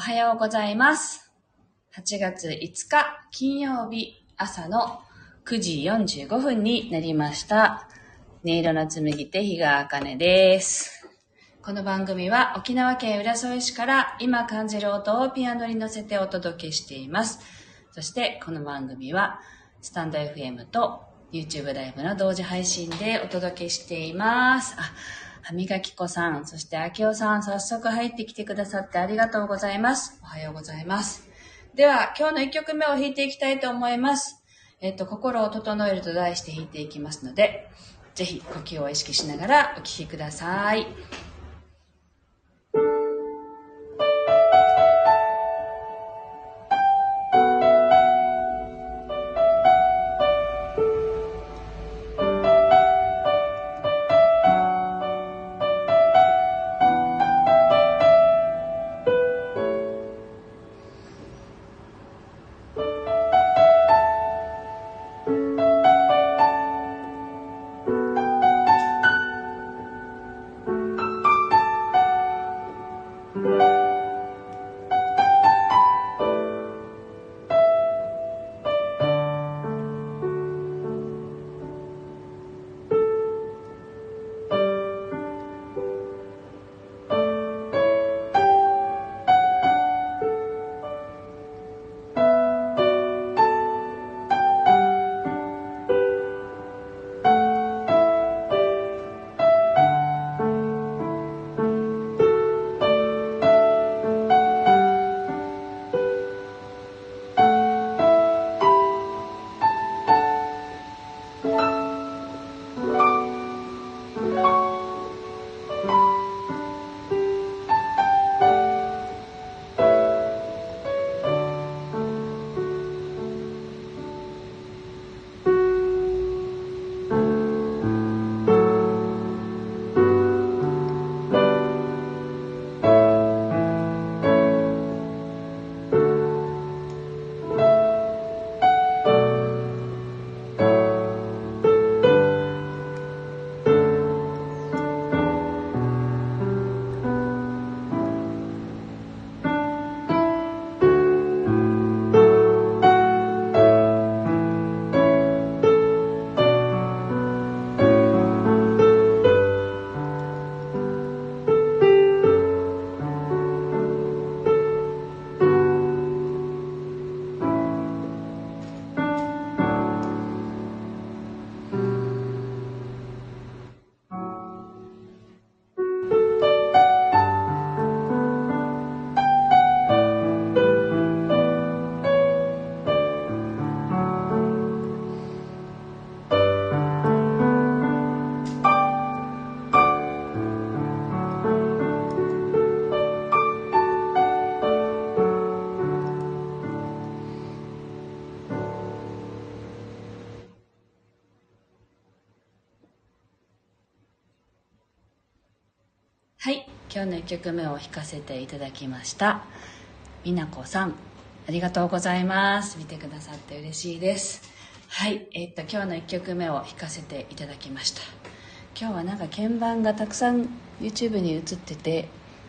おはようございます。8月5日金曜日朝の9時45分になりました。音色の紡手日川茜です。この番組は沖縄県浦添市から今感じる音をピアノに乗せてお届けしています。そしてこの番組はスタンド FM と YouTube ライブの同時配信でお届けしています。あ、歯磨き粉さん、そしてあきおさん、早速入ってきてくださってありがとうございます。おはようございます。では、今日の1曲目を弾いていきたいと思います。えっと、心を整えると題して弾いていきますので、ぜひ呼吸を意識しながらお聴きください。の1曲目を弾かせていただきました。みなこさん、ありがとうございます。見てくださって嬉しいです。はい、えっと、今日の1曲目を弾かせていただきました。今日はなんか鍵盤がたくさん YouTube に映ってて、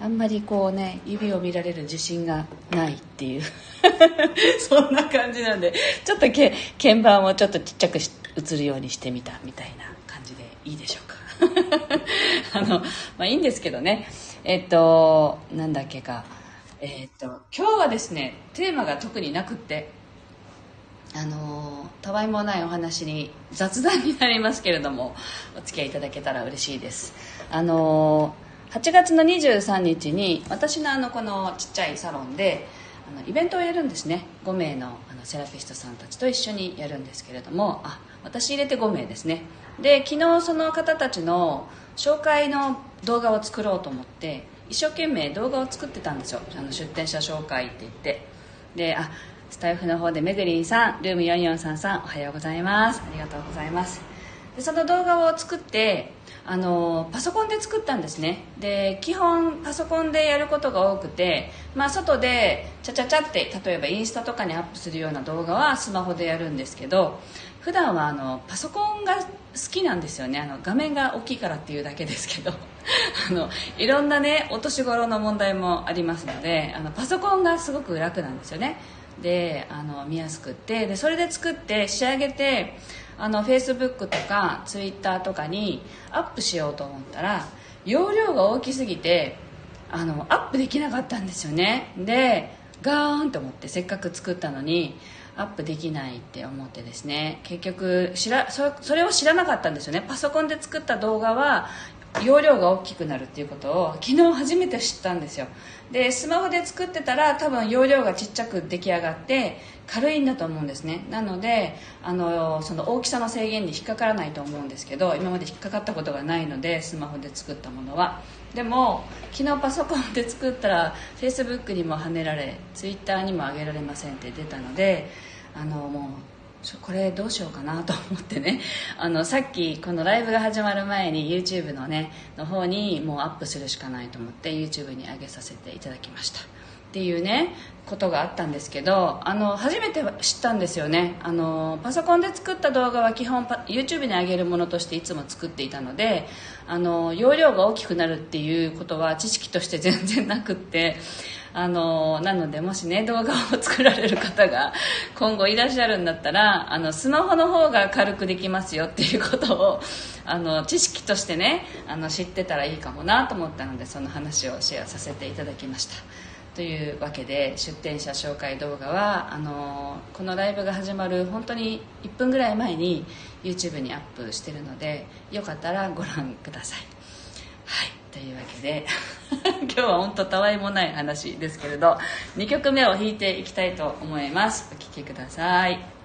あんまりこうね、指を見られる自信がないっていう、そんな感じなんで、ちょっとけ鍵盤をちょっとちっちゃくし映るようにしてみたみたいな感じでいいでしょうか。あの、まあいいんですけどね。えっと、なんだっけか。えっと、今日はですね、テーマが特になくって、あの、たわいもないお話に雑談になりますけれども、お付き合いいただけたら嬉しいです。あの、8月の23日に、私のあの、このちっちゃいサロンで、あのイベントをやるんですね5名のあのセラピストさんたちと一緒にやるんですけれどもあ私入れて5名ですねで昨日その方たちの紹介の動画を作ろうと思って一生懸命動画を作ってたんですよ。あの出店者紹介って言って。であスタイフの方でめぐりんさんルーム4433おはようございます。ありがとうございます。でその動画を作ってあのパソコンで作ったんですね。で基本パソコンでやることが多くて、まあ、外でチャチャチャって例えばインスタとかにアップするような動画はスマホでやるんですけど普段はあのパソコンが好きなんですよね。あの画面が大きいからっていうだけですけど。あのいろんなねお年頃の問題もありますのであのパソコンがすごく楽なんですよね。であの見やすくって。でそれで作って仕上げてあの Facebook とか Twitter とかにアップしようと思ったら容量が大きすぎてあのアップできなかったんですよね。でガーンと思ってせっかく作ったのにアップできないって思ってですね。結局知らそれを知らなかったんですよね。パソコンで作った動画は容量が大きくなるっていうことを昨日初めて知ったんですよ。でスマホで作ってたら多分容量がちっちゃく出来上がって軽いんだと思うんですね。なのであのその大きさの制限に引っかからないと思うんですけど今まで引っかかったことがないのでスマホで作ったものは。でも昨日パソコンで作ったら Facebook にもはねられ Twitter にも上げられませんって出たのであのもうこれどうしようかなと思ってね。あのさっきこのライブが始まる前に YouTube のねの方にもうアップするしかないと思って YouTube に上げさせていただきました。っていうねことがあったんですけどあの初めて知ったんですよね。あのパソコンで作った動画は基本 YouTube に上げるものとしていつも作っていたのであの容量が大きくなるっていうことは知識として全然なくってあのなのでもしね動画を作られる方が今後いらっしゃるんだったらあのスマホの方が軽くできますよっていうことをあの知識としてねあの知ってたらいいかもなと思ったのでその話をシェアさせていただきました。というわけで出店者紹介動画はあのこのライブが始まる本当に1分ぐらい前に YouTube にアップしてるのでよかったらご覧ください。はいというわけで 今日は本当たわいもない話ですけれど2曲目を弾いていきたいと思います。お聴きください。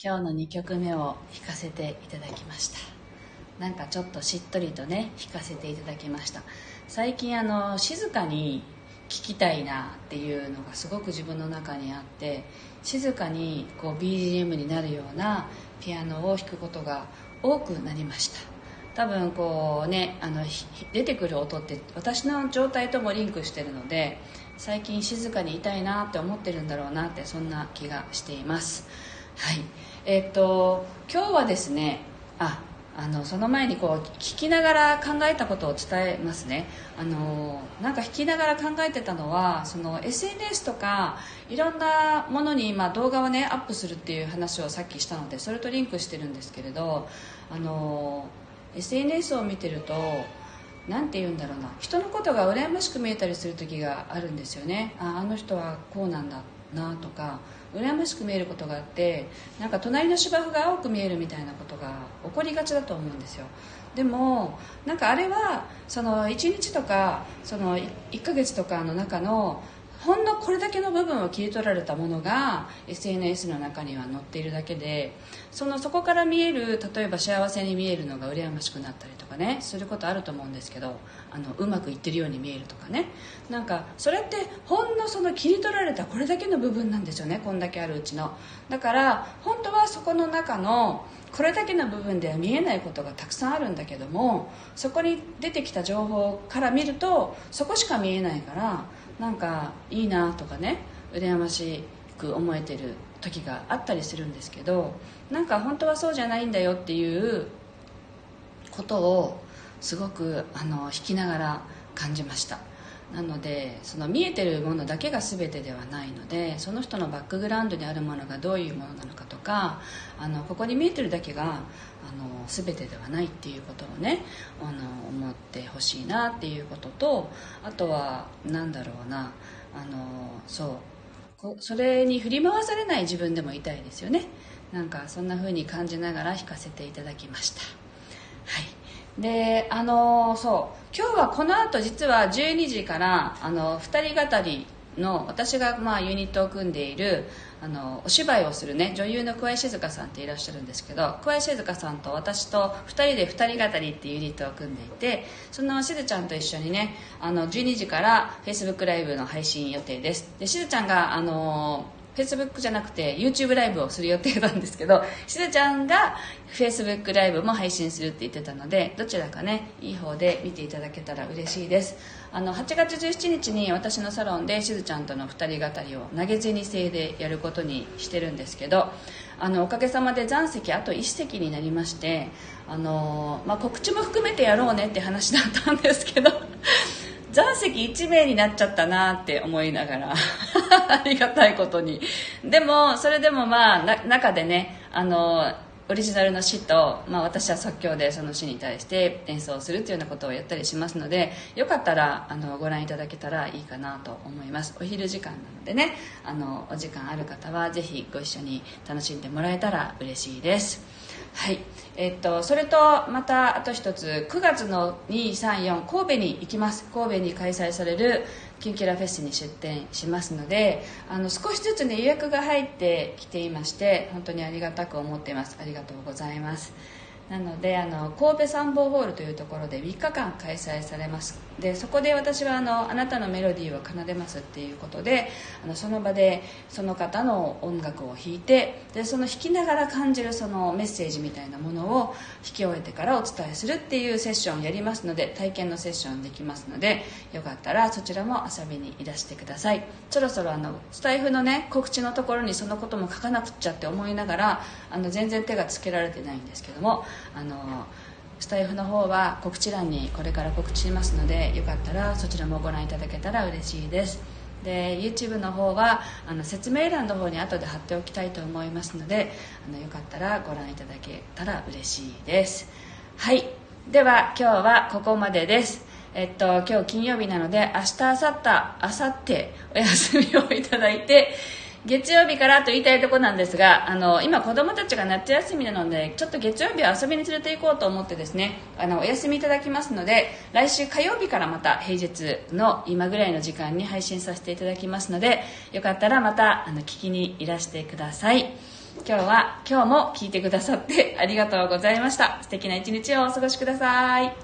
今日の2曲目を弾かせていただきました。なんかちょっとしっとりとね弾かせていただきました。最近あの静かに聴きたいなっていうのがすごく自分の中にあって静かにこう BGM になるようなピアノを弾くことが多くなりました。多分こうねあの出てくる音って私の状態ともリンクしてるので最近静かにいたいなって思ってるんだろうなってそんな気がしています。はい。え、っと今日はですねああのその前にこう聞きながら考えたことを伝えますね。あのなんか弾きながら考えてたのはその SNS とかいろんなものに今動画をねアップするっていう話をさっきしたのでそれとリンクしてるんですけれどあの SNS を見てると何て言うんだろうな。人のことが羨ましく見えたりする時があるんですよね。ああの人はこうなんだなとか羨ましく見えることがあってなんか隣の芝生が青く見えるみたいなことが起こりがちだと思うんですよ。でもなんかあれはその1日とかその1ヶ月とかの中のほんのこれだけの部分を切り取られたものが SNS の中には載っているだけでそのそこから見える例えば幸せに見えるのが羨ましくなったりかねすることあると思うんですけどあのうまくいってるように見えるとかね。なんかそれってほんのその切り取られたこれだけの部分なんですよねこんだけあるうちの。だから本当はそこの中のこれだけの部分では見えないことがたくさんあるんだけどもそこに出てきた情報から見るとそこしか見えないからなんかいいなとかね羨ましく思えてる時があったりするんですけどなんか本当はそうじゃないんだよっていうことをすごくあの弾きながら感じました。なのでその見えてるものだけが全てではないのでその人のバックグラウンドにあるものがどういうものなのかとかあのここに見えてるだけがあの全てではないっていうことをねあの思ってほしいなっていうこととあとは何だろうなあのそうそれに振り回されない自分でもいたいですよね。なんかそんな風に感じながら弾かせていただきました。であのそう。今日はこの後実は12時からあの2人語りの私がまあユニットを組んでいるあのお芝居をするね女優の桑井静香さんっていらっしゃるんですけど桑井静香さんと私と2人で2人語りっていうユニットを組んでいてそのしずちゃんと一緒にねあの12時から Facebook ライブの配信予定です。でしずちゃんがあの Facebook じゃなくて YouTube ライブをする予定なんですけど しずちゃんが Facebook ライブも配信するって言ってたのでどちらかねいい方で見ていただけたら嬉しいです。あの8月17日に私のサロンでしずちゃんとの2人語りを投げ銭制でやることにしてるんですけどあのおかげさまで残席あと1席になりましてあの、まあ、告知も含めてやろうねって話だったんですけど残席1名になっちゃったなって思いながら。ありがたいことに。でもそれでもまあ中でねあのオリジナルの詩と、まあ、私は即興でその詩に対して演奏するというようなことをやったりしますのでよかったらあのご覧いただけたらいいかなと思います。お昼時間なのでねあのお時間ある方はぜひご一緒に楽しんでもらえたら嬉しいです。はい。えっと、それとまたあと1つ9月の234神戸に行きます。神戸に開催されるキンキラフェスに出店しますのであの少しずつね予約が入ってきていまして本当にありがたく思っています。ありがとうございます。なのであの神戸参謀ホールというところで3日間開催されます。でそこで私はあの「あなたのメロディーを奏でます」っていうことであのその場でその方の音楽を弾いてでその弾きながら感じるそのメッセージみたいなものを弾き終えてからお伝えするっていうセッションをやりますので体験のセッションできますのでよかったらそちらも遊びにいらしてください。そろそろあのスタイフのね告知のところにそのことも書かなくっちゃって思いながらあの全然手がつけられてないんですけどもあのスタイフの方は告知欄にこれから告知しますのでよかったらそちらもご覧いただけたら嬉しいです。で YouTube の方はあの説明欄の方に後で貼っておきたいと思いますのであのよかったらご覧いただけたら嬉しいです。はい。では今日はここまでです。えっと今日金曜日なので明日明後日明後日お休みをいただいて月曜日からと言いたいところなんですがあの今子供たちが夏休みなのでちょっと月曜日は遊びに連れて行こうと思ってですねあのお休みいただきますので来週火曜日からまた平日の今ぐらいの時間に配信させていただきますのでよかったらまたあの聞きにいらしてください。今日は今日も聞いてくださってありがとうございました。素敵な一日をお過ごしください。